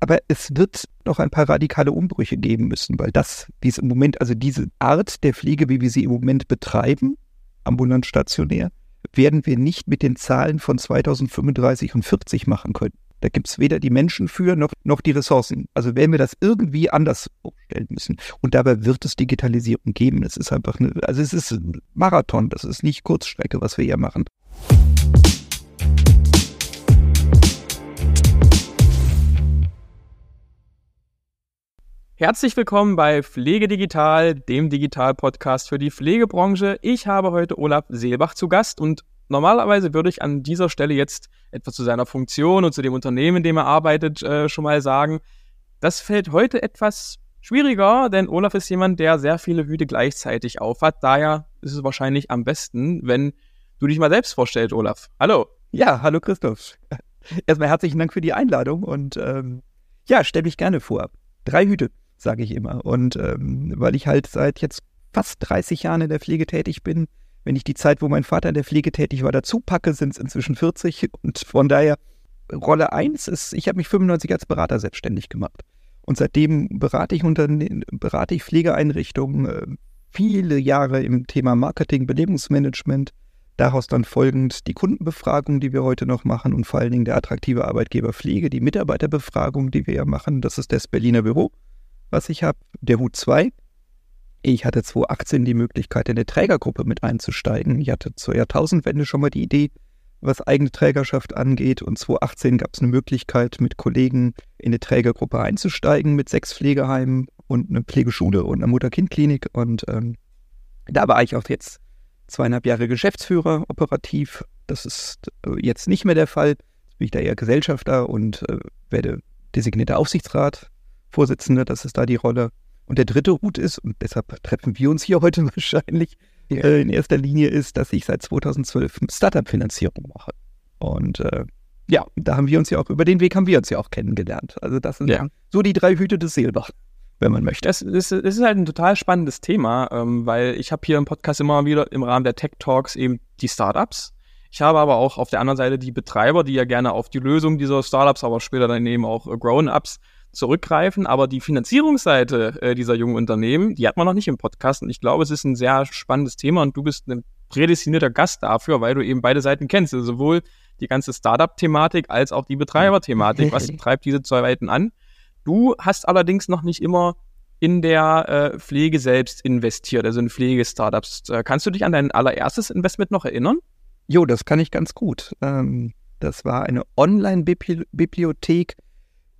Aber es wird noch ein paar radikale Umbrüche geben müssen, weil das, wie es im Moment, also diese Art der Pflege, wie wir sie im Moment betreiben, ambulant stationär, werden wir nicht mit den Zahlen von 2035 und 40 machen können. Da gibt es weder die Menschen für noch, noch die Ressourcen. Also werden wir das irgendwie anders aufstellen müssen. Und dabei wird es Digitalisierung geben. Es ist einfach eine, also es ist ein Marathon, das ist nicht Kurzstrecke, was wir hier machen. Herzlich willkommen bei Pflege Digital, dem Digital-Podcast für die Pflegebranche. Ich habe heute Olaf Seelbach zu Gast und normalerweise würde ich an dieser Stelle jetzt etwas zu seiner Funktion und zu dem Unternehmen, in dem er arbeitet, äh, schon mal sagen. Das fällt heute etwas schwieriger, denn Olaf ist jemand, der sehr viele Hüte gleichzeitig aufhat. Daher ist es wahrscheinlich am besten, wenn du dich mal selbst vorstellst, Olaf. Hallo. Ja, hallo Christoph. Erstmal herzlichen Dank für die Einladung und ähm, ja, stell mich gerne vor. Drei Hüte sage ich immer. Und ähm, weil ich halt seit jetzt fast 30 Jahren in der Pflege tätig bin, wenn ich die Zeit, wo mein Vater in der Pflege tätig war, dazu packe, sind es inzwischen 40. Und von daher, Rolle 1 ist, ich habe mich 95 als Berater selbstständig gemacht. Und seitdem berate ich, Unterne berate ich Pflegeeinrichtungen äh, viele Jahre im Thema Marketing, Belebungsmanagement. Daraus dann folgend die Kundenbefragung, die wir heute noch machen und vor allen Dingen der attraktive Arbeitgeber Pflege, die Mitarbeiterbefragung, die wir ja machen. Das ist das Berliner Büro was ich habe, der Hut 2. Ich hatte 2018 die Möglichkeit, in eine Trägergruppe mit einzusteigen. Ich hatte zur Jahrtausendwende schon mal die Idee, was eigene Trägerschaft angeht. Und 2018 gab es eine Möglichkeit, mit Kollegen in eine Trägergruppe einzusteigen mit sechs Pflegeheimen und einer Pflegeschule und einer Mutter-Kind-Klinik. Und ähm, da war ich auch jetzt zweieinhalb Jahre Geschäftsführer operativ. Das ist äh, jetzt nicht mehr der Fall. Jetzt bin ich da eher Gesellschafter und äh, werde designierter Aufsichtsrat Vorsitzende, das ist da die Rolle. Und der dritte Hut ist, und deshalb treffen wir uns hier heute wahrscheinlich, ja. äh, in erster Linie ist, dass ich seit 2012 Startup-Finanzierung mache. Und äh, ja, da haben wir uns ja auch, über den Weg haben wir uns ja auch kennengelernt. Also das sind ja. so die drei Hüte des Seelbach, wenn man möchte. Das ist, das ist halt ein total spannendes Thema, ähm, weil ich habe hier im Podcast immer wieder im Rahmen der Tech Talks eben die Startups. Ich habe aber auch auf der anderen Seite die Betreiber, die ja gerne auf die Lösung dieser Startups, aber später dann eben auch äh, Grown-Ups zurückgreifen. Aber die Finanzierungsseite äh, dieser jungen Unternehmen, die hat man noch nicht im Podcast. Und ich glaube, es ist ein sehr spannendes Thema und du bist ein prädestinierter Gast dafür, weil du eben beide Seiten kennst. Also sowohl die ganze Startup-Thematik als auch die Betreiber-Thematik. Was treibt diese zwei Seiten an? Du hast allerdings noch nicht immer in der äh, Pflege selbst investiert, also in Pflegestartups. Äh, kannst du dich an dein allererstes Investment noch erinnern? Jo, das kann ich ganz gut. Ähm, das war eine Online-Bibliothek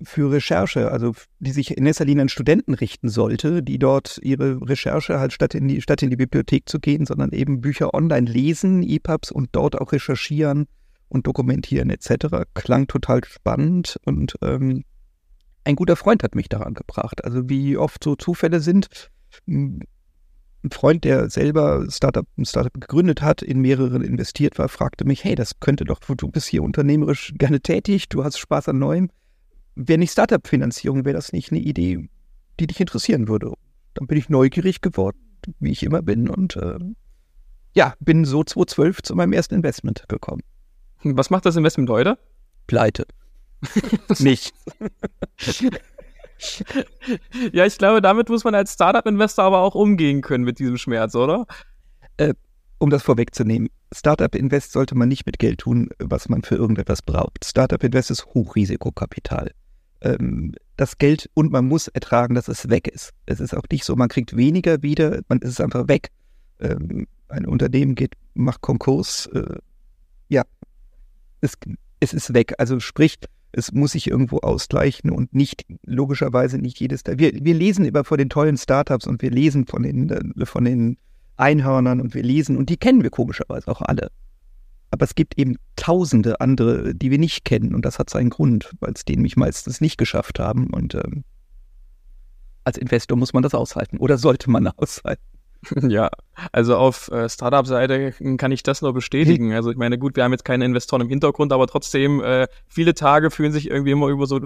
für Recherche, also die sich in erster Linie an Studenten richten sollte, die dort ihre Recherche halt statt in die, statt in die Bibliothek zu gehen, sondern eben Bücher online lesen, EPUBs und dort auch recherchieren und dokumentieren etc. Klang total spannend und ähm, ein guter Freund hat mich daran gebracht. Also wie oft so Zufälle sind. Ein Freund, der selber Startup, ein Startup gegründet hat, in mehreren investiert war, fragte mich, hey, das könnte doch, du bist hier unternehmerisch gerne tätig, du hast Spaß an Neuem wäre nicht Startup-Finanzierung, wäre das nicht eine Idee, die dich interessieren würde. Dann bin ich neugierig geworden, wie ich immer bin und äh, ja, bin so 2012 zu meinem ersten Investment gekommen. Was macht das Investment heute? Pleite. nicht. ja, ich glaube, damit muss man als Startup-Investor aber auch umgehen können mit diesem Schmerz, oder? Äh, um das vorwegzunehmen, Startup Invest sollte man nicht mit Geld tun, was man für irgendetwas braucht. Startup Invest ist Hochrisikokapital. Ähm, das Geld und man muss ertragen, dass es weg ist. Es ist auch nicht so, man kriegt weniger wieder, man ist einfach weg. Ähm, ein Unternehmen geht, macht Konkurs, äh, ja, es, es ist weg. Also sprich, es muss sich irgendwo ausgleichen und nicht, logischerweise nicht jedes. Wir, wir lesen immer von den tollen Startups und wir lesen von den, äh, von den Einhörnern und wir lesen und die kennen wir komischerweise auch alle. Aber es gibt eben tausende andere, die wir nicht kennen und das hat seinen Grund, weil es denen mich meistens nicht geschafft haben und ähm, als Investor muss man das aushalten oder sollte man aushalten. Ja, also auf äh, Startup-Seite kann ich das nur bestätigen. Also ich meine, gut, wir haben jetzt keine Investoren im Hintergrund, aber trotzdem, äh, viele Tage fühlen sich irgendwie immer über so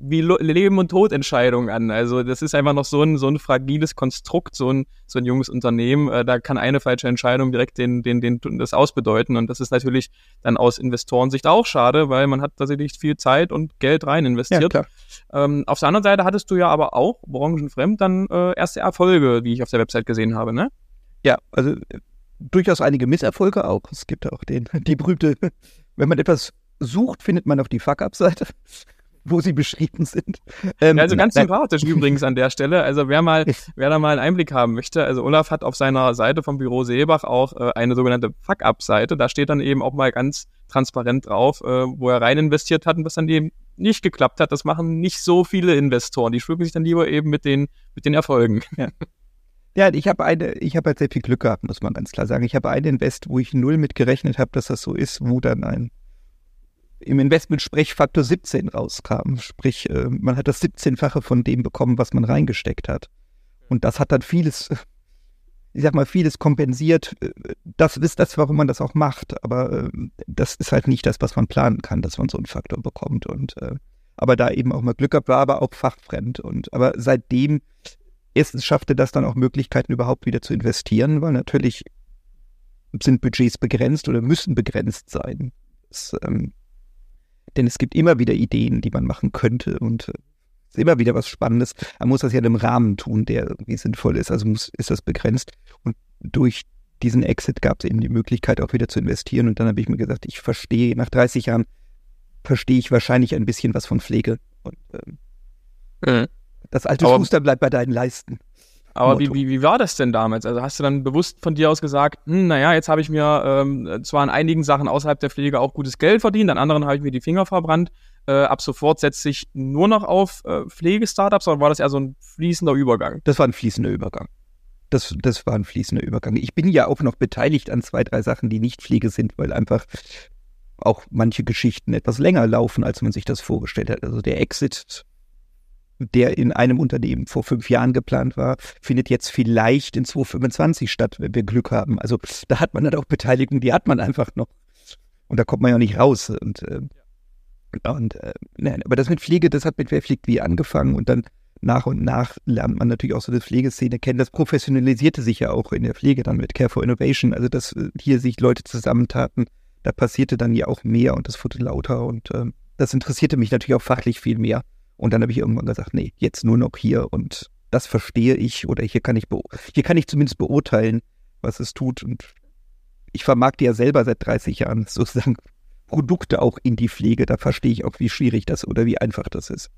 wie Leben- und Todentscheidungen an. Also das ist einfach noch so ein, so ein fragiles Konstrukt, so ein, so ein junges Unternehmen. Äh, da kann eine falsche Entscheidung direkt den, den, den, das ausbedeuten. Und das ist natürlich dann aus Investorensicht auch schade, weil man hat tatsächlich viel Zeit und Geld rein investiert. Ja, ähm, auf der anderen Seite hattest du ja aber auch branchenfremd dann äh, erste Erfolge, wie ich auf der Website gesehen habe, ne? Ja, also äh, durchaus einige Misserfolge auch. Es gibt auch den, die berühmte, wenn man etwas sucht, findet man auf die Fuck-Up-Seite wo sie beschrieben sind. Ähm, ja, also ganz nein, sympathisch übrigens an der Stelle. Also wer mal, wer da mal einen Einblick haben möchte, also Olaf hat auf seiner Seite vom Büro Seebach auch äh, eine sogenannte Fuck-Up-Seite. Da steht dann eben auch mal ganz transparent drauf, äh, wo er rein investiert hat und was dann eben nicht geklappt hat. Das machen nicht so viele Investoren. Die schmücken sich dann lieber eben mit den, mit den Erfolgen. Ja. Ja, ich habe eine, ich habe halt sehr viel Glück gehabt, muss man ganz klar sagen. Ich habe einen Invest, wo ich null mit gerechnet habe, dass das so ist, wo dann ein im Investment-Sprechfaktor 17 rauskam. Sprich, äh, man hat das 17-fache von dem bekommen, was man reingesteckt hat. Und das hat dann vieles, ich sag mal, vieles kompensiert. Das ist das, warum man das auch macht. Aber äh, das ist halt nicht das, was man planen kann, dass man so einen Faktor bekommt. Und äh, aber da eben auch mal Glück gehabt war, aber auch fachfremd. Und aber seitdem erstens schaffte das dann auch Möglichkeiten, überhaupt wieder zu investieren, weil natürlich sind Budgets begrenzt oder müssen begrenzt sein. Das, ähm, denn es gibt immer wieder Ideen, die man machen könnte und äh, ist immer wieder was Spannendes. Man muss das ja in einem Rahmen tun, der irgendwie sinnvoll ist. Also muss, ist das begrenzt. Und durch diesen Exit gab es eben die Möglichkeit, auch wieder zu investieren. Und dann habe ich mir gesagt, ich verstehe, nach 30 Jahren verstehe ich wahrscheinlich ein bisschen was von Pflege. Und ähm, mhm. das alte Aber Schuster bleibt bei deinen Leisten. Aber wie, wie, wie war das denn damals? Also hast du dann bewusst von dir aus gesagt, hm, naja, jetzt habe ich mir ähm, zwar an einigen Sachen außerhalb der Pflege auch gutes Geld verdient, an anderen habe ich mir die Finger verbrannt. Äh, ab sofort setze ich nur noch auf äh, Pflege-Startups oder war das eher so ein fließender Übergang? Das war ein fließender Übergang. Das, das war ein fließender Übergang. Ich bin ja auch noch beteiligt an zwei, drei Sachen, die nicht Pflege sind, weil einfach auch manche Geschichten etwas länger laufen, als man sich das vorgestellt hat. Also der Exit der in einem Unternehmen vor fünf Jahren geplant war, findet jetzt vielleicht in 2025 statt, wenn wir Glück haben. Also da hat man dann auch Beteiligung, die hat man einfach noch. Und da kommt man ja nicht raus. Und, äh, und äh, nein, aber das mit Pflege, das hat mit Wer fliegt wie angefangen und dann nach und nach lernt man natürlich auch so die Pflegeszene kennen. Das professionalisierte sich ja auch in der Pflege dann mit Care for Innovation. Also dass äh, hier sich Leute zusammentaten, da passierte dann ja auch mehr und das wurde lauter und äh, das interessierte mich natürlich auch fachlich viel mehr. Und dann habe ich irgendwann gesagt, nee, jetzt nur noch hier und das verstehe ich oder hier kann ich hier kann ich zumindest beurteilen, was es tut. Und ich vermarkte ja selber seit 30 Jahren sozusagen Produkte auch in die Pflege. Da verstehe ich auch, wie schwierig das oder wie einfach das ist.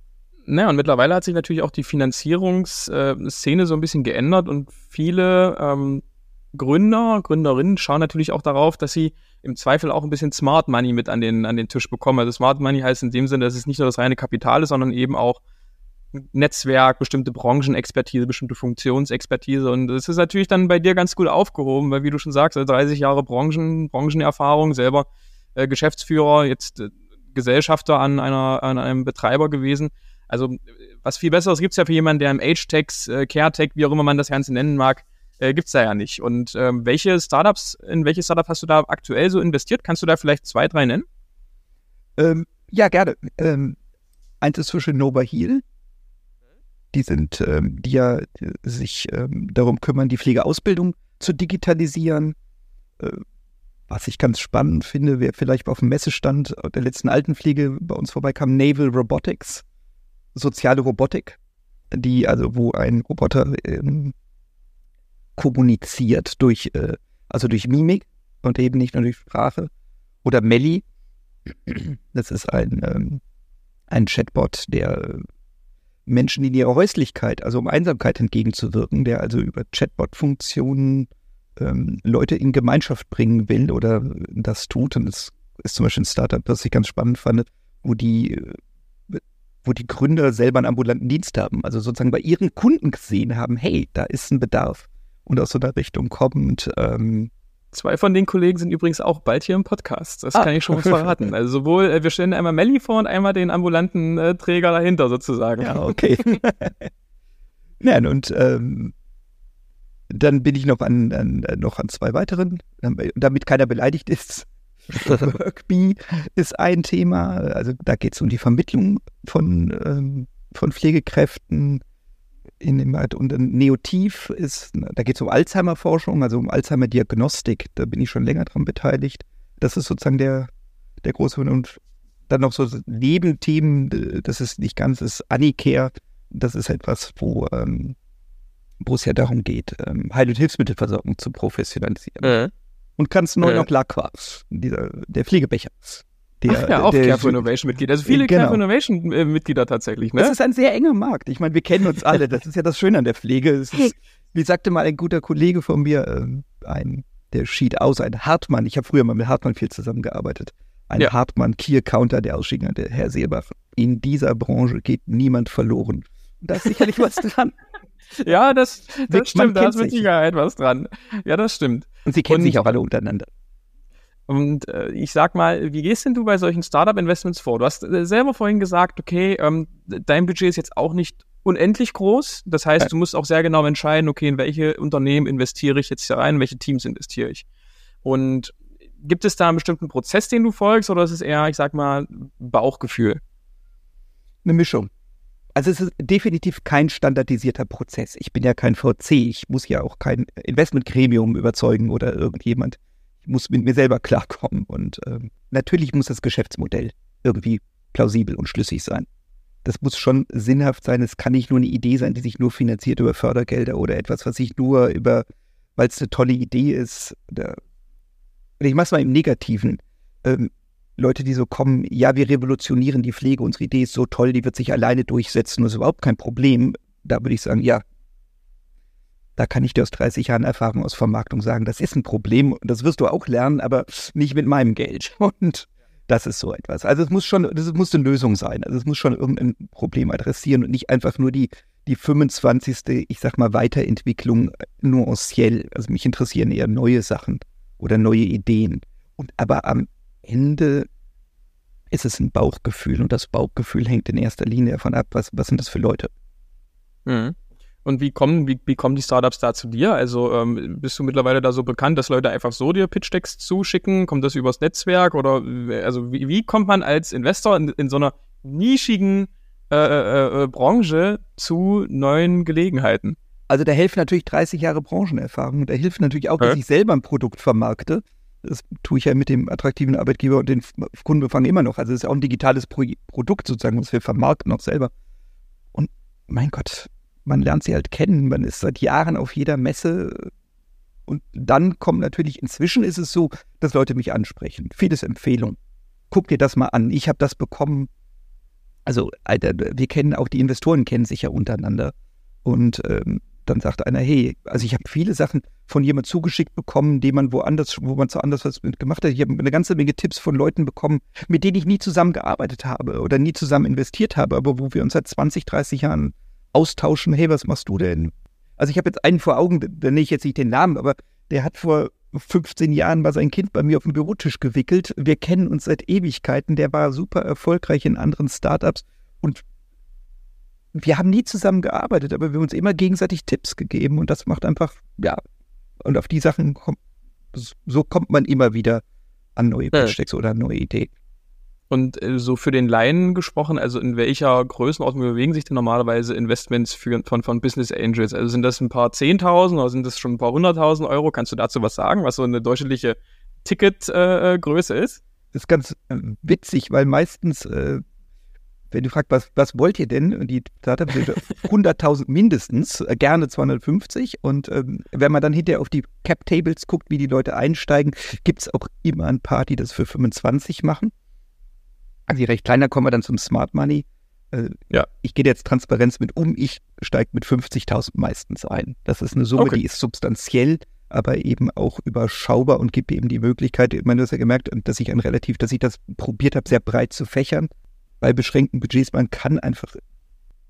Naja, und mittlerweile hat sich natürlich auch die Finanzierungsszene so ein bisschen geändert und viele ähm, Gründer, Gründerinnen schauen natürlich auch darauf, dass sie im Zweifel auch ein bisschen Smart Money mit an den, an den Tisch bekommen. Also Smart Money heißt in dem Sinne, dass es nicht nur das reine Kapital ist, sondern eben auch Netzwerk, bestimmte Branchenexpertise, bestimmte Funktionsexpertise. Und das ist natürlich dann bei dir ganz gut aufgehoben, weil wie du schon sagst, 30 also Jahre Branchen, Branchenerfahrung, selber äh, Geschäftsführer, jetzt äh, Gesellschafter an, einer, an einem Betreiber gewesen. Also was viel Besseres gibt's ja für jemanden, der im Age-Tech, äh, Care-Tech, wie auch immer man das Ganze nennen mag, äh, gibt es da ja nicht. Und ähm, welche Startups, in welche Startup hast du da aktuell so investiert? Kannst du da vielleicht zwei, drei nennen? Ähm, ja, gerne. Ähm, eins ist zwischen Nova Heal. Die sind, ähm, die ja sich ähm, darum kümmern, die Pflegeausbildung zu digitalisieren. Äh, was ich ganz spannend finde, wer vielleicht auf dem Messestand der letzten Altenpflege bei uns vorbeikam, Naval Robotics, soziale Robotik, die also wo ein Roboter ähm, kommuniziert durch, äh, also durch Mimik und eben nicht nur durch Sprache. Oder Melli, das ist ein, ähm, ein Chatbot, der Menschen in ihrer Häuslichkeit, also um Einsamkeit entgegenzuwirken, der also über Chatbot-Funktionen ähm, Leute in Gemeinschaft bringen will oder das tut. Und das ist zum Beispiel ein Startup, das ich ganz spannend fand, wo die, wo die Gründer selber einen ambulanten Dienst haben, also sozusagen bei ihren Kunden gesehen haben, hey, da ist ein Bedarf und aus so einer Richtung kommt. Ähm, Zwei von den Kollegen sind übrigens auch bald hier im Podcast. Das ah. kann ich schon mal verraten. Also sowohl, äh, wir stellen einmal Melli vor und einmal den ambulanten äh, Träger dahinter sozusagen. Ja, okay. Nein, und ähm, dann bin ich noch an, an, noch an zwei weiteren, damit keiner beleidigt ist. Workbee ist ein Thema. Also da geht es um die Vermittlung von, ähm, von Pflegekräften. In dem, und Neotiv ist, da geht es um Alzheimer-Forschung, also um Alzheimer-Diagnostik. Da bin ich schon länger dran beteiligt. Das ist sozusagen der, der große und dann noch so Nebenthemen, das ist nicht ganz, das ist Anicare. Das ist etwas, wo, ähm, wo es ja darum geht, ähm, Heil- und Hilfsmittelversorgung zu professionalisieren. Äh. Und ganz neu äh. noch Lacqua, dieser, der Pflegebecher. Der, Ach ja, auch der, Care for Innovation Mitglied. Also viele genau. Care for Innovation äh, Mitglieder tatsächlich, ne? Das ist ein sehr enger Markt. Ich meine, wir kennen uns alle. Das ist ja das Schöne an der Pflege. Ist, wie sagte mal ein guter Kollege von mir, äh, ein, der schied aus, ein Hartmann. Ich habe früher mal mit Hartmann viel zusammengearbeitet ein ja. Hartmann-Kier-Counter, der Ausstieg der Herr Seebach. In dieser Branche geht niemand verloren. Da ist sicherlich was dran. Ja, das, das stimmt, da ist mit Sicherheit was dran. Ja, das stimmt. Und sie kennen und, sich auch alle untereinander. Und äh, ich sag mal, wie gehst denn du bei solchen Startup-Investments vor? Du hast äh, selber vorhin gesagt, okay, ähm, dein Budget ist jetzt auch nicht unendlich groß. Das heißt, du musst auch sehr genau entscheiden, okay, in welche Unternehmen investiere ich jetzt hier rein, in welche Teams investiere ich. Und gibt es da einen bestimmten Prozess, den du folgst, oder ist es eher, ich sag mal, Bauchgefühl? Eine Mischung. Also es ist definitiv kein standardisierter Prozess. Ich bin ja kein VC, ich muss ja auch kein Investmentgremium überzeugen oder irgendjemand. Muss mit mir selber klarkommen. Und ähm, natürlich muss das Geschäftsmodell irgendwie plausibel und schlüssig sein. Das muss schon sinnhaft sein. Es kann nicht nur eine Idee sein, die sich nur finanziert über Fördergelder oder etwas, was sich nur über, weil es eine tolle Idee ist, oder ich mache es mal im Negativen, ähm, Leute, die so kommen, ja, wir revolutionieren die Pflege, unsere Idee ist so toll, die wird sich alleine durchsetzen, das ist überhaupt kein Problem. Da würde ich sagen, ja, da kann ich dir aus 30 Jahren Erfahrung aus Vermarktung sagen, das ist ein Problem das wirst du auch lernen, aber nicht mit meinem Geld. Und das ist so etwas. Also es muss schon, das muss eine Lösung sein. Also es muss schon irgendein Problem adressieren und nicht einfach nur die, die 25. ich sag mal, Weiterentwicklung nuanciell. Also mich interessieren eher neue Sachen oder neue Ideen. Und aber am Ende ist es ein Bauchgefühl und das Bauchgefühl hängt in erster Linie davon ab, was, was sind das für Leute. Mhm. Und wie kommen, wie, wie kommen die Startups da zu dir? Also ähm, bist du mittlerweile da so bekannt, dass Leute einfach so dir Pitch-Decks zuschicken? Kommt das übers Netzwerk? Oder also wie, wie kommt man als Investor in, in so einer nischigen äh, äh, äh Branche zu neuen Gelegenheiten? Also da helfen natürlich 30 Jahre Branchenerfahrung. Da hilft natürlich auch, dass ich selber ein Produkt vermarkte. Das tue ich ja mit dem attraktiven Arbeitgeber und den Kundenbefang immer noch. Also es ist auch ein digitales Pro Produkt sozusagen, was wir vermarkten auch selber. Und mein Gott, man lernt sie halt kennen. Man ist seit Jahren auf jeder Messe. Und dann kommt natürlich, inzwischen ist es so, dass Leute mich ansprechen. Vieles Empfehlung. Guck dir das mal an. Ich habe das bekommen. Also, Alter, wir kennen auch die Investoren kennen sich ja untereinander. Und ähm, dann sagt einer, hey, also ich habe viele Sachen von jemand zugeschickt bekommen, die man woanders, wo man so anders was gemacht hat. Ich habe eine ganze Menge Tipps von Leuten bekommen, mit denen ich nie zusammengearbeitet habe oder nie zusammen investiert habe, aber wo wir uns seit 20, 30 Jahren austauschen. Hey, was machst du denn? Also ich habe jetzt einen vor Augen, da nenne ich jetzt nicht den Namen, aber der hat vor 15 Jahren war sein Kind bei mir auf dem Bürotisch gewickelt. Wir kennen uns seit Ewigkeiten. Der war super erfolgreich in anderen Startups und wir haben nie zusammen gearbeitet, aber wir haben uns immer gegenseitig Tipps gegeben und das macht einfach, ja, und auf die Sachen kommt, so kommt man immer wieder an neue Pitch oder an neue Ideen. Und äh, so für den Laien gesprochen, also in welcher Größenordnung bewegen sich denn normalerweise Investments für, von, von Business Angels? Also sind das ein paar Zehntausend oder sind das schon ein paar hunderttausend Euro? Kannst du dazu was sagen, was so eine durchschnittliche Ticketgröße äh, ist? Das ist ganz äh, witzig, weil meistens äh, wenn du fragst, was, was wollt ihr denn? Und die Startups sind 100.000 mindestens, äh, gerne 250. Und ähm, wenn man dann hinterher auf die Cap-Tables guckt, wie die Leute einsteigen, gibt es auch immer ein paar, die das für 25 machen. Also recht kleiner kommen wir dann zum Smart Money. Äh, ja. Ich gehe jetzt Transparenz mit um, ich steige mit 50.000 meistens ein. Das ist eine Summe, okay. die ist substanziell, aber eben auch überschaubar und gibt eben die Möglichkeit, ich meine, du hast ja gemerkt, dass ich ein relativ, dass ich das probiert habe, sehr breit zu fächern bei beschränkten Budgets, man kann einfach,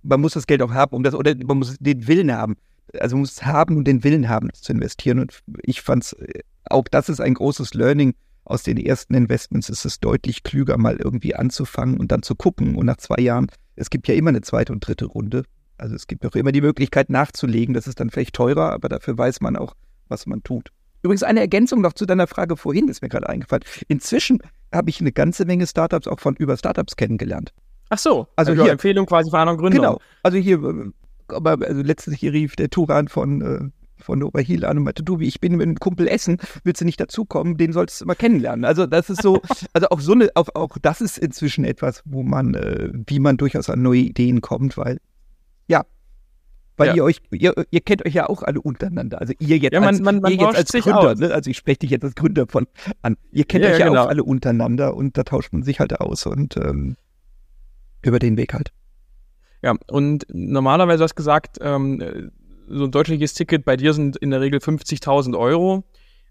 man muss das Geld auch haben, um das, oder man muss den Willen haben. Also man muss es haben und den Willen haben, das zu investieren. Und ich fand es, auch das ist ein großes Learning aus den ersten Investments, ist es deutlich klüger, mal irgendwie anzufangen und dann zu gucken. Und nach zwei Jahren, es gibt ja immer eine zweite und dritte Runde. Also es gibt auch immer die Möglichkeit nachzulegen. Das ist dann vielleicht teurer, aber dafür weiß man auch, was man tut. Übrigens eine Ergänzung noch zu deiner Frage vorhin, ist mir gerade eingefallen. Inzwischen habe ich eine ganze Menge Startups auch von über Startups kennengelernt. Ach so, also, also hier Empfehlung quasi von anderen Gründern. Genau, also hier, äh, aber also letztens hier rief der Turan von von Oberhiel an und meinte, du, ich bin mit einem Kumpel essen, willst du nicht dazukommen? Den solltest du mal kennenlernen. Also das ist so, also auch so eine, auch, auch das ist inzwischen etwas, wo man, äh, wie man durchaus an neue Ideen kommt, weil, ja, weil ja. ihr euch, ihr, ihr, kennt euch ja auch alle untereinander. Also ihr jetzt ja, man, als, man, man ihr jetzt als Gründer, ne? also ich spreche dich jetzt als Gründer von an. Ihr kennt ja, euch ja, genau. auch alle untereinander und da tauscht man sich halt aus und ähm, über den Weg halt. Ja, und normalerweise hast du gesagt, ähm, so ein deutliches Ticket bei dir sind in der Regel 50.000 Euro.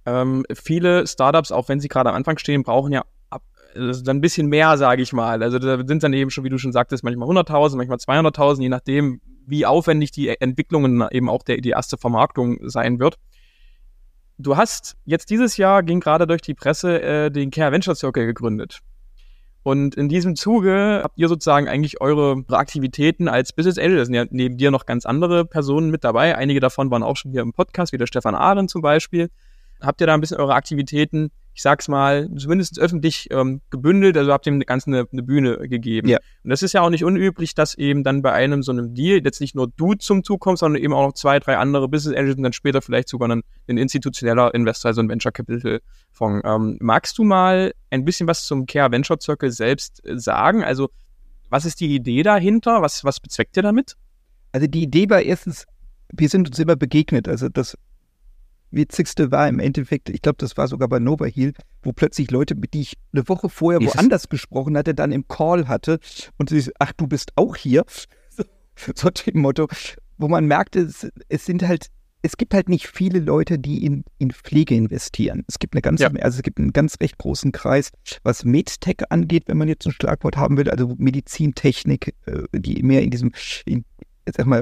Ähm, viele Startups, auch wenn sie gerade am Anfang stehen, brauchen ja ab, also ein bisschen mehr, sage ich mal. Also da sind dann eben schon, wie du schon sagtest, manchmal 100.000, manchmal 200.000, je nachdem, wie aufwendig die Entwicklungen eben auch der, die erste Vermarktung sein wird. Du hast jetzt dieses Jahr, ging gerade durch die Presse, äh, den Care Venture Circle gegründet. Und in diesem Zuge habt ihr sozusagen eigentlich eure Aktivitäten als Business Angel, da sind ja neben dir noch ganz andere Personen mit dabei. Einige davon waren auch schon hier im Podcast, wie der Stefan Ahren zum Beispiel. Habt ihr da ein bisschen eure Aktivitäten ich sag's mal, zumindest öffentlich ähm, gebündelt, also habt dem Ganzen eine, eine Bühne gegeben. Ja. Und das ist ja auch nicht unüblich, dass eben dann bei einem so einem Deal jetzt nicht nur du zum Zug kommst, sondern eben auch noch zwei, drei andere Business Angels und dann später vielleicht sogar ein, ein institutioneller Investor, also ein Venture Capital Fonds. Ähm, magst du mal ein bisschen was zum Care Venture Circle selbst äh, sagen? Also, was ist die Idee dahinter? Was, was bezweckt ihr damit? Also die Idee war erstens, wir sind uns immer begegnet. Also das Witzigste war im Endeffekt, ich glaube, das war sogar bei Nova Heal, wo plötzlich Leute, mit die ich eine Woche vorher woanders gesprochen hatte, dann im Call hatte und sie, ach, du bist auch hier. So, so dem Motto, wo man merkte, es, es, sind halt, es gibt halt nicht viele Leute, die in, in Pflege investieren. Es gibt eine ganz, ja. also es gibt einen ganz recht großen Kreis, was MedTech angeht, wenn man jetzt ein Schlagwort haben will, also Medizintechnik, äh, die mehr in diesem, in, jetzt sag mal,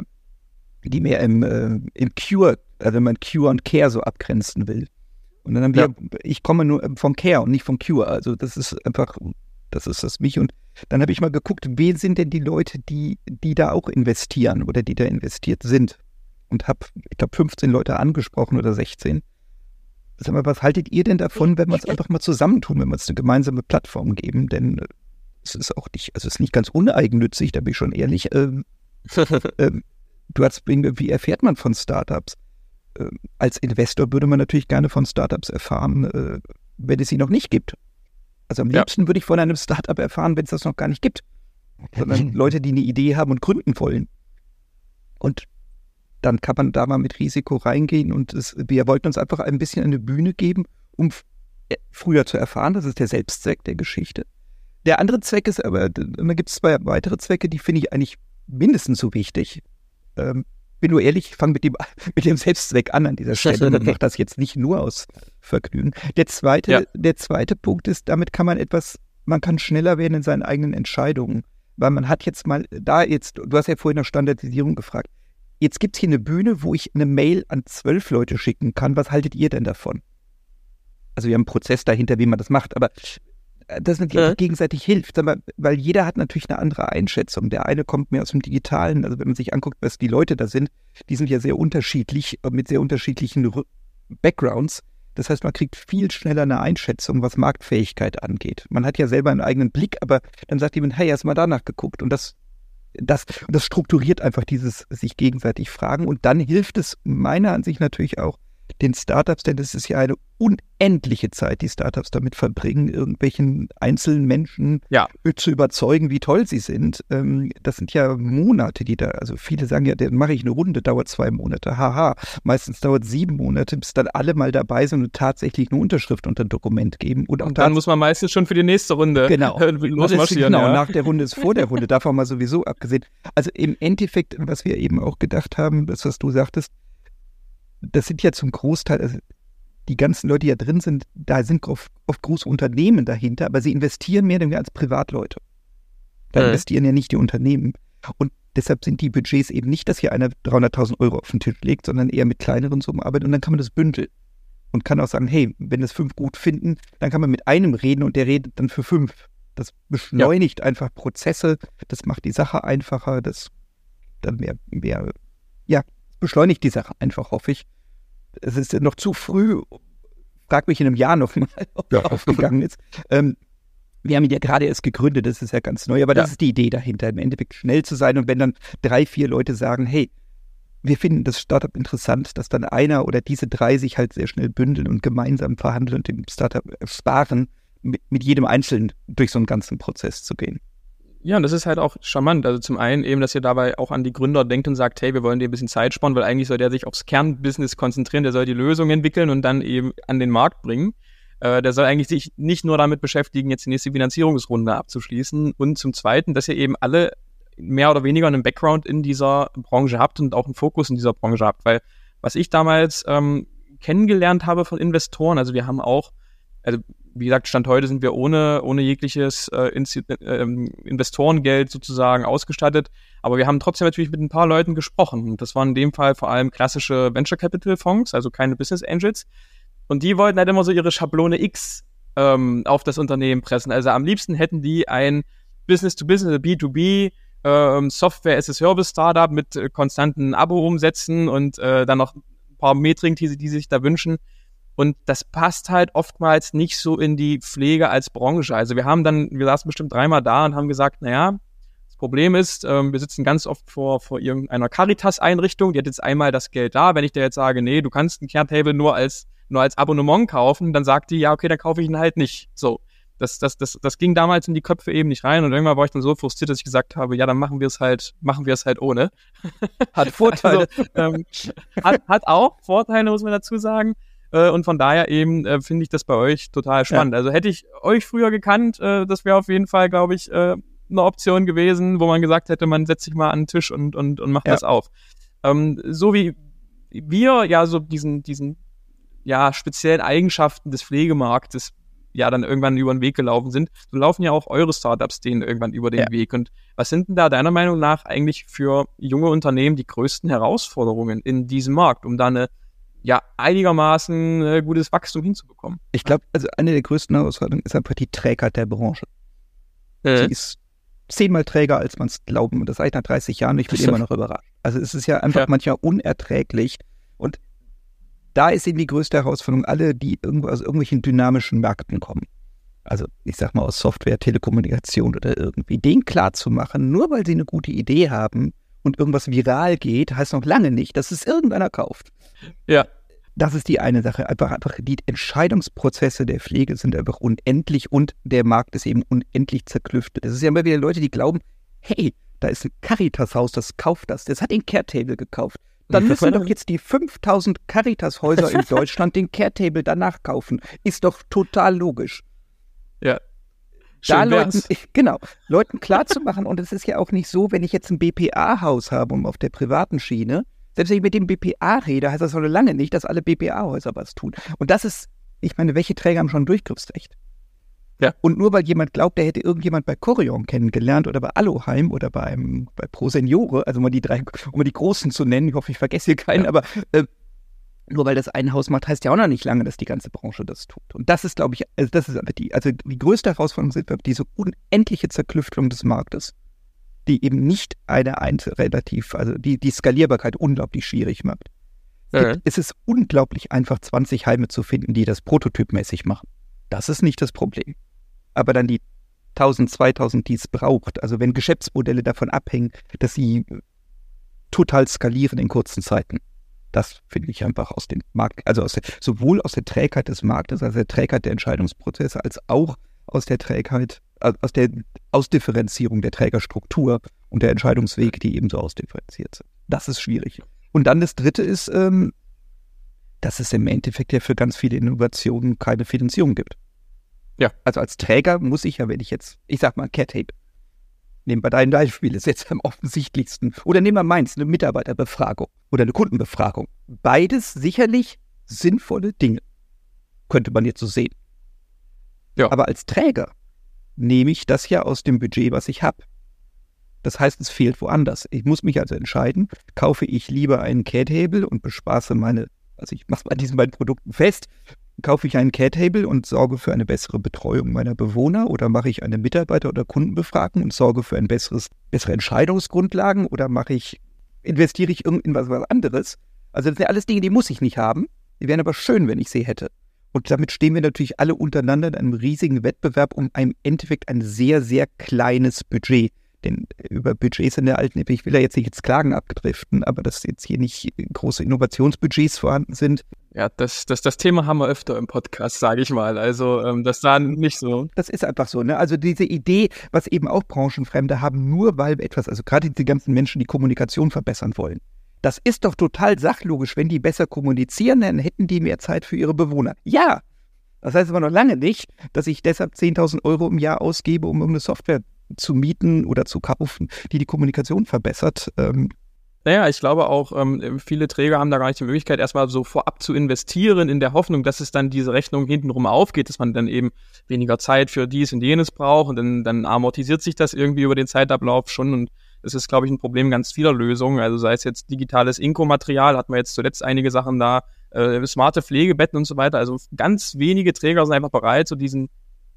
die mehr im, äh, im Cure wenn man Cure und Care so abgrenzen will. Und dann haben wir, ja. ich komme nur vom Care und nicht vom Cure. Also das ist einfach, das ist das mich. Und dann habe ich mal geguckt, wer sind denn die Leute, die, die da auch investieren oder die da investiert sind. Und habe, ich glaube, 15 Leute angesprochen oder 16. Sag mal, was haltet ihr denn davon, wenn wir es einfach mal zusammentun, wenn wir uns eine gemeinsame Plattform geben? Denn äh, es ist auch nicht, also es ist nicht ganz uneigennützig, da bin ich schon ehrlich. Ähm, ähm, du hast, wie erfährt man von Startups? Äh, als Investor würde man natürlich gerne von Startups erfahren, äh, wenn es sie noch nicht gibt. Also am ja. liebsten würde ich von einem Startup erfahren, wenn es das noch gar nicht gibt. Sondern Leute, die eine Idee haben und gründen wollen. Und dann kann man da mal mit Risiko reingehen und es, wir wollten uns einfach ein bisschen eine Bühne geben, um äh, früher zu erfahren. Das ist der Selbstzweck der Geschichte. Der andere Zweck ist aber, da gibt es zwei weitere Zwecke, die finde ich eigentlich mindestens so wichtig. Ähm, bin nur ehrlich, ich fange mit dem, mit dem Selbstzweck an an dieser Stelle und mache das jetzt nicht nur aus Vergnügen. Der zweite, ja. der zweite Punkt ist, damit kann man etwas, man kann schneller werden in seinen eigenen Entscheidungen. Weil man hat jetzt mal, da jetzt, du hast ja vorhin nach Standardisierung gefragt. Jetzt gibt es hier eine Bühne, wo ich eine Mail an zwölf Leute schicken kann. Was haltet ihr denn davon? Also wir haben einen Prozess dahinter, wie man das macht, aber dass man ja. gegenseitig hilft, weil jeder hat natürlich eine andere Einschätzung. Der eine kommt mehr aus dem Digitalen, also wenn man sich anguckt, was die Leute da sind, die sind ja sehr unterschiedlich, äh, mit sehr unterschiedlichen Backgrounds. Das heißt, man kriegt viel schneller eine Einschätzung, was Marktfähigkeit angeht. Man hat ja selber einen eigenen Blick, aber dann sagt jemand, hey, hast mal danach geguckt. Und das, das, das strukturiert einfach dieses sich gegenseitig fragen. Und dann hilft es meiner Ansicht natürlich auch, den Startups, denn es ist ja eine unendliche Zeit, die Startups damit verbringen, irgendwelchen einzelnen Menschen ja. zu überzeugen, wie toll sie sind. Ähm, das sind ja Monate, die da, also viele sagen ja, dann mache ich eine Runde, dauert zwei Monate. Haha, meistens dauert sieben Monate, bis dann alle mal dabei sind und tatsächlich eine Unterschrift unter ein Dokument geben. Und, und dann muss man meistens schon für die nächste Runde genau. losmarschieren. Genau, ja. nach der Runde ist vor der Runde, davon mal sowieso abgesehen. Also im Endeffekt, was wir eben auch gedacht haben, das, was du sagtest, das sind ja zum Großteil, also die ganzen Leute, die ja drin sind, da sind oft, oft große Unternehmen dahinter, aber sie investieren mehr als Privatleute. Da mhm. investieren ja nicht die Unternehmen. Und deshalb sind die Budgets eben nicht, dass hier einer 300.000 Euro auf den Tisch legt, sondern eher mit kleineren Summen arbeitet und dann kann man das bündeln. Und kann auch sagen, hey, wenn das fünf gut finden, dann kann man mit einem reden und der redet dann für fünf. Das beschleunigt ja. einfach Prozesse, das macht die Sache einfacher, das dann mehr, mehr, ja, beschleunigt die Sache einfach, hoffe ich. Es ist noch zu früh, frag mich in einem Jahr nochmal, ob ja. aufgegangen ist. Ähm, wir haben ihn ja gerade erst gegründet, das ist ja ganz neu, aber das ist die Idee dahinter, im Endeffekt schnell zu sein. Und wenn dann drei, vier Leute sagen, hey, wir finden das Startup interessant, dass dann einer oder diese drei sich halt sehr schnell bündeln und gemeinsam verhandeln und dem Startup sparen, mit, mit jedem Einzelnen durch so einen ganzen Prozess zu gehen. Ja, und das ist halt auch charmant. Also zum einen eben, dass ihr dabei auch an die Gründer denkt und sagt, hey, wir wollen dir ein bisschen Zeit sparen, weil eigentlich soll der sich aufs Kernbusiness konzentrieren, der soll die Lösung entwickeln und dann eben an den Markt bringen. Äh, der soll eigentlich sich nicht nur damit beschäftigen, jetzt die nächste Finanzierungsrunde abzuschließen. Und zum Zweiten, dass ihr eben alle mehr oder weniger einen Background in dieser Branche habt und auch einen Fokus in dieser Branche habt. Weil was ich damals ähm, kennengelernt habe von Investoren, also wir haben auch, also wie gesagt, Stand heute sind wir ohne, ohne jegliches äh, äh, Investorengeld sozusagen ausgestattet. Aber wir haben trotzdem natürlich mit ein paar Leuten gesprochen. Und das waren in dem Fall vor allem klassische Venture Capital Fonds, also keine Business Angels. Und die wollten halt immer so ihre Schablone X ähm, auf das Unternehmen pressen. Also am liebsten hätten die ein Business-to-Business, B2B, ähm, Software as a Service Startup mit äh, konstanten Abo-Umsätzen und äh, dann noch ein paar Metriken, die, die sich da wünschen. Und das passt halt oftmals nicht so in die Pflege als Branche. Also wir haben dann, wir saßen bestimmt dreimal da und haben gesagt, naja, das Problem ist, ähm, wir sitzen ganz oft vor, vor irgendeiner Caritas-Einrichtung, die hat jetzt einmal das Geld da. Wenn ich dir jetzt sage, nee, du kannst ein Caretable nur als, nur als Abonnement kaufen, dann sagt die, ja, okay, dann kaufe ich ihn halt nicht. So. Das, das, das, das ging damals in die Köpfe eben nicht rein und irgendwann war ich dann so frustriert, dass ich gesagt habe, ja, dann machen wir es halt, machen wir es halt ohne. Hat Vorteile. also, ähm, hat, hat auch Vorteile, muss man dazu sagen. Äh, und von daher eben äh, finde ich das bei euch total spannend. Ja. Also hätte ich euch früher gekannt, äh, das wäre auf jeden Fall, glaube ich, äh, eine Option gewesen, wo man gesagt hätte, man setzt sich mal an den Tisch und, und, und macht ja. das auf. Ähm, so wie wir ja so diesen, diesen ja, speziellen Eigenschaften des Pflegemarktes ja dann irgendwann über den Weg gelaufen sind, so laufen ja auch eure Startups denen irgendwann über den ja. Weg. Und was sind denn da deiner Meinung nach eigentlich für junge Unternehmen die größten Herausforderungen in diesem Markt, um da eine ja einigermaßen äh, gutes Wachstum hinzubekommen. Ich glaube, also eine der größten Herausforderungen ist einfach die Trägheit der Branche. Äh. Die ist zehnmal träger, als man es glauben. Und das seit nach 30 Jahren. Ich bin immer noch überrascht. Also es ist ja einfach ja. manchmal unerträglich. Und da ist eben die größte Herausforderung, alle, die irgendwo aus irgendwelchen dynamischen Märkten kommen. Also ich sag mal aus Software, Telekommunikation oder irgendwie, denen klarzumachen, nur weil sie eine gute Idee haben, und irgendwas viral geht, heißt noch lange nicht, dass es irgendeiner kauft. Ja. Das ist die eine Sache. Einfach, einfach die Entscheidungsprozesse der Pflege sind einfach unendlich und der Markt ist eben unendlich zerklüftet. Das ist ja immer wieder Leute, die glauben, hey, da ist ein Caritas-Haus, das kauft das. Das hat den Caretable gekauft. Dann müssen doch jetzt die 5000 Caritas-Häuser in Deutschland den Caretable danach kaufen. Ist doch total logisch. Ja, da Leuten, genau, Leuten klarzumachen, und es ist ja auch nicht so, wenn ich jetzt ein BPA-Haus habe, um auf der privaten Schiene, selbst wenn ich mit dem BPA rede, heißt das noch lange nicht, dass alle BPA-Häuser was tun. Und das ist, ich meine, welche Träger haben schon Durchgriffsrecht? Ja. Und nur weil jemand glaubt, der hätte irgendjemand bei Corion kennengelernt oder bei Aloheim oder beim, bei Pro Seniore, also mal die drei, um mal die Großen zu nennen, ich hoffe, ich vergesse hier keinen, ja. aber äh, nur weil das ein Haus macht, heißt ja auch noch nicht lange, dass die ganze Branche das tut. Und das ist, glaube ich, also das ist die, also die größte Herausforderung sind diese unendliche Zerklüftung des Marktes, die eben nicht eine einzelne relativ, also die, die Skalierbarkeit unglaublich schwierig macht. Mhm. Es ist unglaublich einfach, 20 Heime zu finden, die das prototypmäßig machen. Das ist nicht das Problem. Aber dann die 1000, 2000, die es braucht, also wenn Geschäftsmodelle davon abhängen, dass sie total skalieren in kurzen Zeiten das finde ich einfach aus dem Markt, also aus der, sowohl aus der Trägheit des Marktes, also der Trägheit der Entscheidungsprozesse, als auch aus der Trägheit, aus der Ausdifferenzierung der Trägerstruktur und der Entscheidungswege, die ebenso ausdifferenziert sind. Das ist schwierig. Und dann das Dritte ist, ähm, dass es im Endeffekt ja für ganz viele Innovationen keine Finanzierung gibt. Ja. Also als Träger muss ich ja, wenn ich jetzt, ich sag mal, Cat Tape, Nehmen wir dein Beispiel, ist jetzt am offensichtlichsten. Oder nehmen wir meins, eine Mitarbeiterbefragung oder eine Kundenbefragung. Beides sicherlich sinnvolle Dinge. Könnte man jetzt so sehen. Ja. Aber als Träger nehme ich das ja aus dem Budget, was ich habe. Das heißt, es fehlt woanders. Ich muss mich also entscheiden, kaufe ich lieber einen Caretable und bespaße meine, also ich mache es bei diesen beiden Produkten fest, Kaufe ich einen Caretable und sorge für eine bessere Betreuung meiner Bewohner oder mache ich eine Mitarbeiter- oder Kundenbefragung und sorge für ein besseres, bessere Entscheidungsgrundlagen oder mache ich, investiere ich in was, was anderes? Also das sind ja alles Dinge, die muss ich nicht haben. Die wären aber schön, wenn ich sie hätte. Und damit stehen wir natürlich alle untereinander in einem riesigen Wettbewerb um im Endeffekt ein sehr, sehr kleines Budget. Denn über Budgets in der alten EP, ich will ja jetzt nicht ins Klagen abdriften, aber dass jetzt hier nicht große Innovationsbudgets vorhanden sind. Ja, das, das, das Thema haben wir öfter im Podcast, sage ich mal. Also ähm, das war nicht so. Das ist einfach so. Ne? Also diese Idee, was eben auch Branchenfremde haben, nur weil etwas, also gerade die ganzen Menschen, die Kommunikation verbessern wollen. Das ist doch total sachlogisch. Wenn die besser kommunizieren, dann hätten die mehr Zeit für ihre Bewohner. Ja, das heißt aber noch lange nicht, dass ich deshalb 10.000 Euro im Jahr ausgebe, um irgendeine Software zu mieten oder zu kaufen, die die Kommunikation verbessert. Ähm, naja, ich glaube auch, ähm, viele Träger haben da gar nicht die Möglichkeit, erstmal so vorab zu investieren, in der Hoffnung, dass es dann diese Rechnung hintenrum aufgeht, dass man dann eben weniger Zeit für dies und jenes braucht und dann, dann amortisiert sich das irgendwie über den Zeitablauf schon und das ist, glaube ich, ein Problem ganz vieler Lösungen. Also sei es jetzt digitales Inkomaterial, hatten wir jetzt zuletzt einige Sachen da, äh, smarte Pflegebetten und so weiter. Also ganz wenige Träger sind einfach bereit, so diesen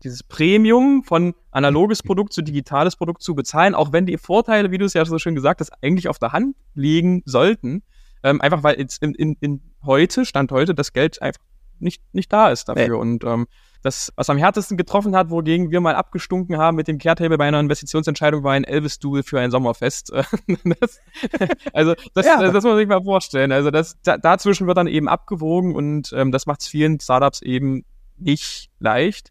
dieses Premium von analoges Produkt zu digitales Produkt zu bezahlen, auch wenn die Vorteile, wie du es ja so schön gesagt hast, eigentlich auf der Hand liegen sollten. Ähm, einfach weil jetzt in, in, in heute, Stand heute, das Geld einfach nicht, nicht da ist dafür. Nee. Und ähm, das, was am härtesten getroffen hat, wogegen wir mal abgestunken haben mit dem Kehrtable bei einer Investitionsentscheidung, war ein Elvis-Duel für ein Sommerfest. das, also das, ja. das, das, muss man sich mal vorstellen. Also das, da, dazwischen wird dann eben abgewogen und ähm, das macht es vielen Startups eben nicht leicht.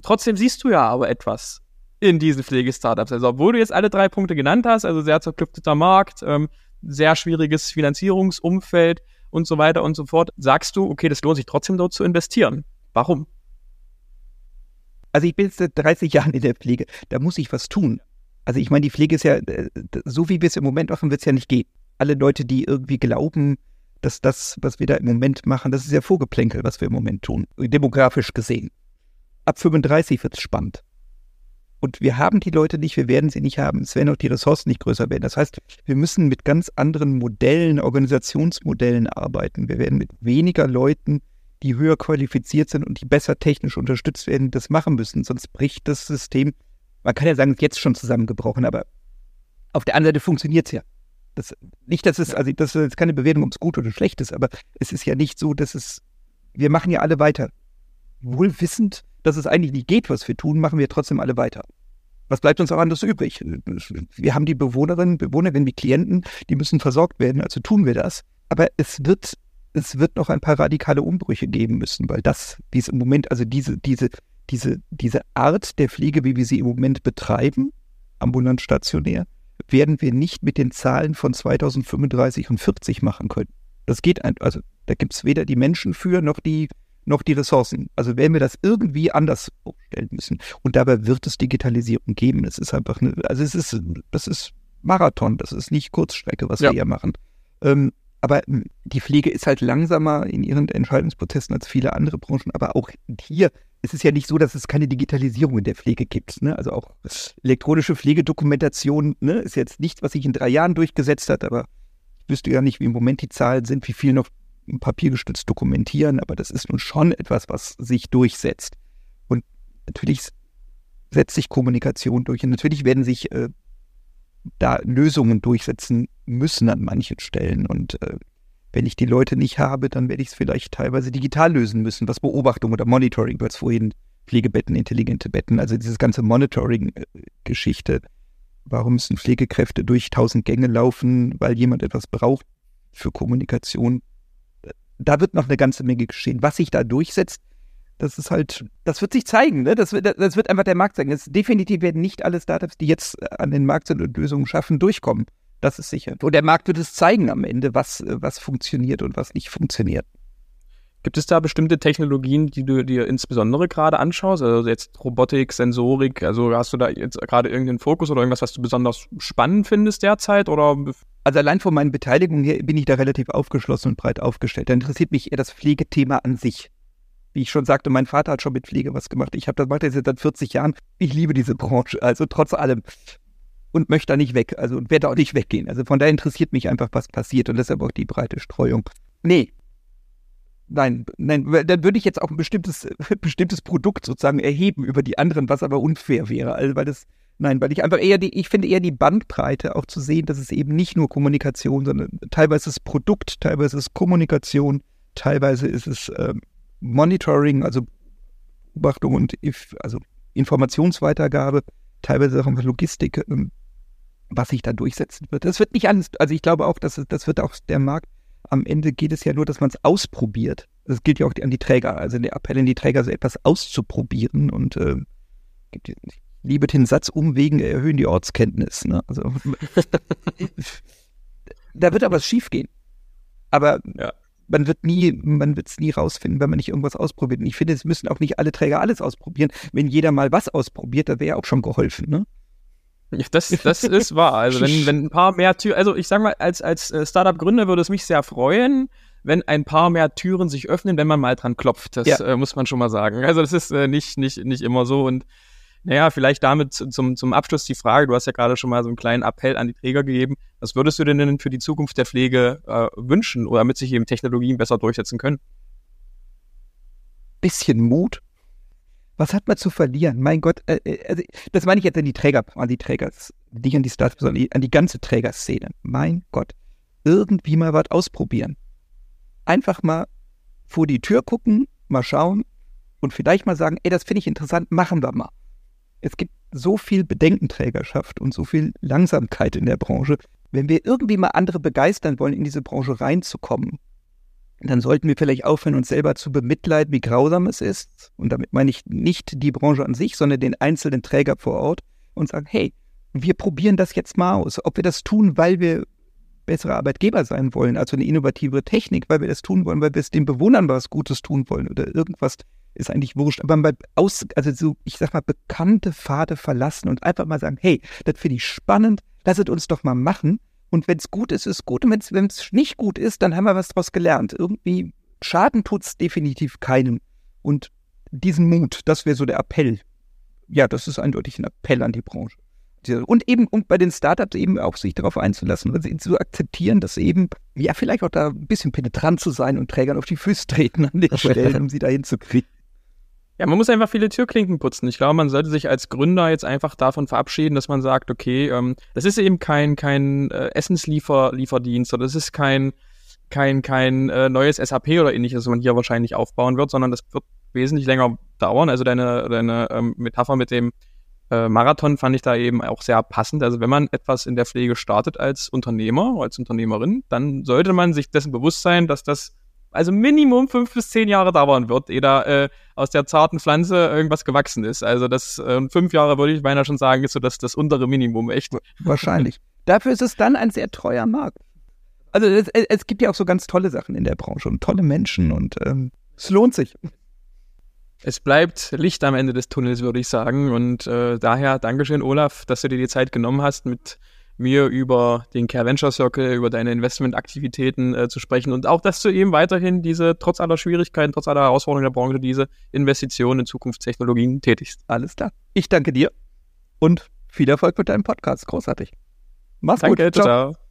Trotzdem siehst du ja aber etwas in diesen Pflegestartups. Also obwohl du jetzt alle drei Punkte genannt hast, also sehr zerklüfteter Markt, ähm, sehr schwieriges Finanzierungsumfeld und so weiter und so fort, sagst du, okay, das lohnt sich trotzdem dort zu investieren. Warum? Also ich bin seit 30 Jahren in der Pflege, da muss ich was tun. Also ich meine, die Pflege ist ja, äh, so wie wir es im Moment machen, wird es ja nicht gehen. Alle Leute, die irgendwie glauben, dass das, was wir da im Moment machen, das ist ja Vorgeplänkel, was wir im Moment tun, demografisch gesehen ab 35 wird es spannend. Und wir haben die Leute nicht, wir werden sie nicht haben. Es werden auch die Ressourcen nicht größer werden. Das heißt, wir müssen mit ganz anderen Modellen, Organisationsmodellen arbeiten. Wir werden mit weniger Leuten, die höher qualifiziert sind und die besser technisch unterstützt werden, das machen müssen. Sonst bricht das System. Man kann ja sagen, es ist jetzt schon zusammengebrochen, aber auf der anderen Seite funktioniert es ja. Das, nicht, dass es, also das ist jetzt keine Bewertung, ob es gut oder schlecht ist, aber es ist ja nicht so, dass es, wir machen ja alle weiter. Wohl wissend, dass es eigentlich nicht geht, was wir tun, machen wir trotzdem alle weiter. Was bleibt uns auch anders übrig? Wir haben die Bewohnerinnen, Bewohner, wenn die Klienten, die müssen versorgt werden, also tun wir das. Aber es wird, es wird noch ein paar radikale Umbrüche geben müssen, weil das, wie es im Moment, also diese, diese, diese, diese Art der Pflege, wie wir sie im Moment betreiben, ambulant stationär, werden wir nicht mit den Zahlen von 2035 und 40 machen können. Das geht einfach, also da gibt es weder die Menschen für, noch die noch die Ressourcen. Also werden wir das irgendwie anders aufstellen müssen. Und dabei wird es Digitalisierung geben. Es ist einfach eine, also es ist, das ist Marathon, das ist nicht Kurzstrecke, was ja. wir hier machen. Ähm, aber die Pflege ist halt langsamer in ihren Entscheidungsprozessen als viele andere Branchen. Aber auch hier ist es ja nicht so, dass es keine Digitalisierung in der Pflege gibt. Ne? Also auch elektronische Pflegedokumentation ne, ist jetzt nichts, was sich in drei Jahren durchgesetzt hat. Aber ich wüsste ja nicht, wie im Moment die Zahlen sind, wie viel noch papiergestützt dokumentieren, aber das ist nun schon etwas, was sich durchsetzt. Und natürlich setzt sich Kommunikation durch und natürlich werden sich äh, da Lösungen durchsetzen müssen an manchen Stellen. Und äh, wenn ich die Leute nicht habe, dann werde ich es vielleicht teilweise digital lösen müssen, was Beobachtung oder Monitoring, weil es vorhin Pflegebetten, intelligente Betten, also dieses ganze Monitoring-Geschichte. Warum müssen Pflegekräfte durch tausend Gänge laufen, weil jemand etwas braucht für Kommunikation? Da wird noch eine ganze Menge geschehen. Was sich da durchsetzt, das ist halt, das wird sich zeigen, ne? Das wird, das wird einfach der Markt zeigen. Es, definitiv werden nicht alle Startups, die jetzt an den Markt sind und Lösungen schaffen, durchkommen. Das ist sicher. Und der Markt wird es zeigen am Ende, was, was funktioniert und was nicht funktioniert. Gibt es da bestimmte Technologien, die du dir insbesondere gerade anschaust? Also jetzt Robotik, Sensorik, also hast du da jetzt gerade irgendeinen Fokus oder irgendwas, was du besonders spannend findest derzeit? Oder also allein von meinen Beteiligungen her bin ich da relativ aufgeschlossen und breit aufgestellt. Da interessiert mich eher das Pflegethema an sich. Wie ich schon sagte, mein Vater hat schon mit Pflege was gemacht. Ich habe das macht das jetzt seit 40 Jahren. Ich liebe diese Branche, also trotz allem. Und möchte da nicht weg, also werde auch nicht weggehen. Also von daher interessiert mich einfach, was passiert und deshalb auch die breite Streuung. Nee. Nein, nein, dann würde ich jetzt auch ein bestimmtes, bestimmtes Produkt sozusagen erheben über die anderen, was aber unfair wäre. Also weil das Nein, weil ich einfach eher die, ich finde eher die Bandbreite auch zu sehen, dass es eben nicht nur Kommunikation, sondern teilweise ist Produkt, teilweise ist Kommunikation, teilweise ist es ähm, Monitoring, also Beobachtung und also Informationsweitergabe, teilweise auch Logistik, ähm, was sich da durchsetzen wird. Das wird nicht alles, also ich glaube auch, dass das wird auch der Markt. Am Ende geht es ja nur, dass man es ausprobiert. Das gilt ja auch an die Träger, also der Appell an die Träger, so etwas auszuprobieren und äh, ich liebe den Satz, Umwegen erhöhen die Ortskenntnis. Ne? Also, da wird aber was schiefgehen. Aber ja. man wird nie, man wird es nie rausfinden, wenn man nicht irgendwas ausprobiert. Und ich finde, es müssen auch nicht alle Träger alles ausprobieren. Wenn jeder mal was ausprobiert, da wäre ja auch schon geholfen, ne? Ja, das, das ist wahr. Also wenn, wenn ein paar mehr Türen, also ich sage mal, als, als äh, Startup-Gründer würde es mich sehr freuen, wenn ein paar mehr Türen sich öffnen, wenn man mal dran klopft. Das ja. äh, muss man schon mal sagen. Also das ist äh, nicht, nicht, nicht immer so. Und naja, vielleicht damit zum, zum Abschluss die Frage, du hast ja gerade schon mal so einen kleinen Appell an die Träger gegeben. Was würdest du denn für die Zukunft der Pflege äh, wünschen oder damit sich eben Technologien besser durchsetzen können? Bisschen Mut. Was hat man zu verlieren? Mein Gott, äh, äh also das meine ich jetzt an die Träger, an die Träger, nicht an die Startups, sondern an die ganze Trägerszene. Mein Gott, irgendwie mal was ausprobieren. Einfach mal vor die Tür gucken, mal schauen und vielleicht mal sagen, ey, das finde ich interessant, machen wir mal es gibt so viel Bedenkenträgerschaft und so viel Langsamkeit in der Branche. Wenn wir irgendwie mal andere begeistern wollen, in diese Branche reinzukommen, dann sollten wir vielleicht aufhören, uns selber zu bemitleiden, wie grausam es ist. Und damit meine ich nicht die Branche an sich, sondern den einzelnen Träger vor Ort und sagen, hey, wir probieren das jetzt mal aus. Ob wir das tun, weil wir bessere Arbeitgeber sein wollen, also eine innovative Technik, weil wir das tun wollen, weil wir es den Bewohnern was Gutes tun wollen oder irgendwas ist eigentlich wurscht. Aber mal aus, also so, ich sag mal, bekannte Pfade verlassen und einfach mal sagen, hey, das finde ich spannend, lasset uns doch mal machen. Und wenn es gut ist, ist gut. Und wenn es nicht gut ist, dann haben wir was daraus gelernt. Irgendwie Schaden tut es definitiv keinem. Und diesen Mut, das wäre so der Appell. Ja, das ist eindeutig ein Appell an die Branche. Und eben, und bei den Startups eben auch sich darauf einzulassen und zu akzeptieren, dass eben, ja, vielleicht auch da ein bisschen penetrant zu sein und Trägern auf die Füße treten an den Stellen, um sie dahin zu kriegen. Ja, man muss einfach viele Türklinken putzen. Ich glaube, man sollte sich als Gründer jetzt einfach davon verabschieden, dass man sagt, okay, ähm, das ist eben kein, kein äh, Essenslieferdienst oder das ist kein, kein, kein äh, neues SAP oder ähnliches, was man hier wahrscheinlich aufbauen wird, sondern das wird wesentlich länger dauern. Also deine, deine ähm, Metapher mit dem äh, Marathon fand ich da eben auch sehr passend. Also wenn man etwas in der Pflege startet als Unternehmer, als Unternehmerin, dann sollte man sich dessen bewusst sein, dass das also Minimum fünf bis zehn Jahre dauern wird, ehe da äh, aus der zarten Pflanze irgendwas gewachsen ist. Also das äh, fünf Jahre würde ich beinahe schon sagen, ist so das, das untere Minimum, echt. Wahrscheinlich. Dafür ist es dann ein sehr treuer Markt. Also es, es, gibt ja auch so ganz tolle Sachen in der Branche und tolle Menschen und ähm, es lohnt sich. Es bleibt Licht am Ende des Tunnels, würde ich sagen. Und äh, daher Dankeschön, Olaf, dass du dir die Zeit genommen hast, mit mir über den Care Venture Circle, über deine Investmentaktivitäten äh, zu sprechen und auch, dass du eben weiterhin diese, trotz aller Schwierigkeiten, trotz aller Herausforderungen der Branche, diese Investitionen in Zukunftstechnologien tätigst. Alles klar. Ich danke dir und viel Erfolg mit deinem Podcast. Großartig. Mach's danke, gut. Ciao. ciao.